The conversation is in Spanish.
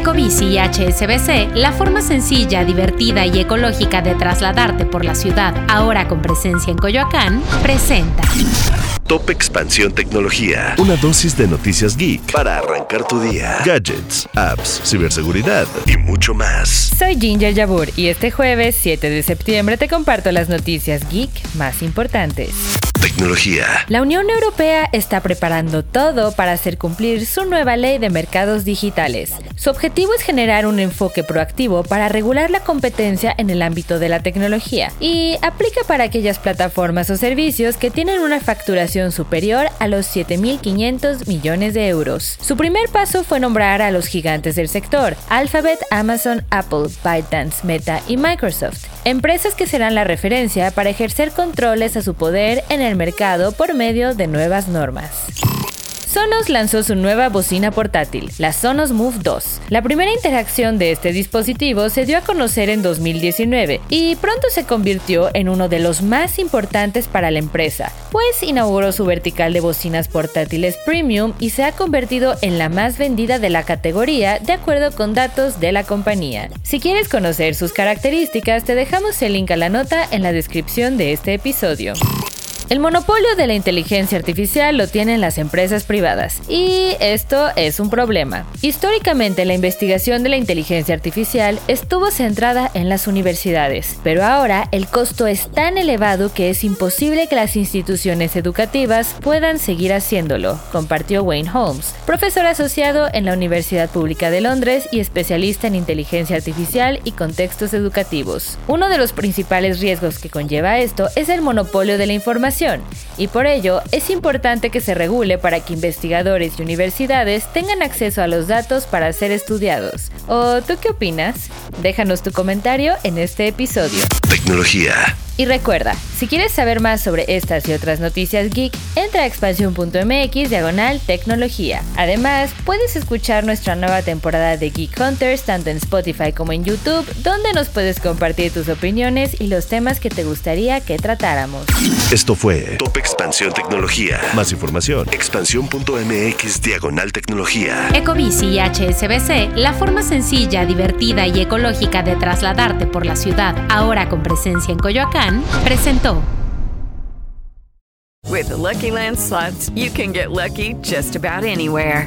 Ecobici y HSBC, la forma sencilla, divertida y ecológica de trasladarte por la ciudad, ahora con presencia en Coyoacán, presenta. Top Expansión Tecnología. Una dosis de noticias geek para arrancar tu día. Gadgets, apps, ciberseguridad y mucho más. Soy Ginger Yabur y este jueves 7 de septiembre te comparto las noticias geek más importantes. Tecnología. La Unión Europea está preparando todo para hacer cumplir su nueva ley de mercados digitales. Su objetivo es generar un enfoque proactivo para regular la competencia en el ámbito de la tecnología y aplica para aquellas plataformas o servicios que tienen una facturación superior a los 7.500 millones de euros. Su primer paso fue nombrar a los gigantes del sector, Alphabet, Amazon, Apple, ByteDance, Meta y Microsoft, empresas que serán la referencia para ejercer controles a su poder en el mercado por medio de nuevas normas. Sonos lanzó su nueva bocina portátil, la Sonos Move 2. La primera interacción de este dispositivo se dio a conocer en 2019 y pronto se convirtió en uno de los más importantes para la empresa, pues inauguró su vertical de bocinas portátiles premium y se ha convertido en la más vendida de la categoría de acuerdo con datos de la compañía. Si quieres conocer sus características, te dejamos el link a la nota en la descripción de este episodio. El monopolio de la inteligencia artificial lo tienen las empresas privadas y esto es un problema. Históricamente la investigación de la inteligencia artificial estuvo centrada en las universidades, pero ahora el costo es tan elevado que es imposible que las instituciones educativas puedan seguir haciéndolo, compartió Wayne Holmes, profesor asociado en la Universidad Pública de Londres y especialista en inteligencia artificial y contextos educativos. Uno de los principales riesgos que conlleva esto es el monopolio de la información información y por ello es importante que se regule para que investigadores y universidades tengan acceso a los datos para ser estudiados. ¿O tú qué opinas? Déjanos tu comentario en este episodio. Tecnología. Y recuerda, si quieres saber más sobre estas y otras noticias geek, entra a expansión.mx diagonal tecnología. Además, puedes escuchar nuestra nueva temporada de Geek Hunters tanto en Spotify como en YouTube, donde nos puedes compartir tus opiniones y los temas que te gustaría que tratáramos. Esto fue Top Expansión Tecnología. Más información, expansión.mx diagonal tecnología. Ecobici y HSBC, la forma sencilla, divertida y ecológica de trasladarte por la ciudad, ahora con presencia en Coyoacán, presentó. With the Lucky Land slots, you can get lucky just about anywhere.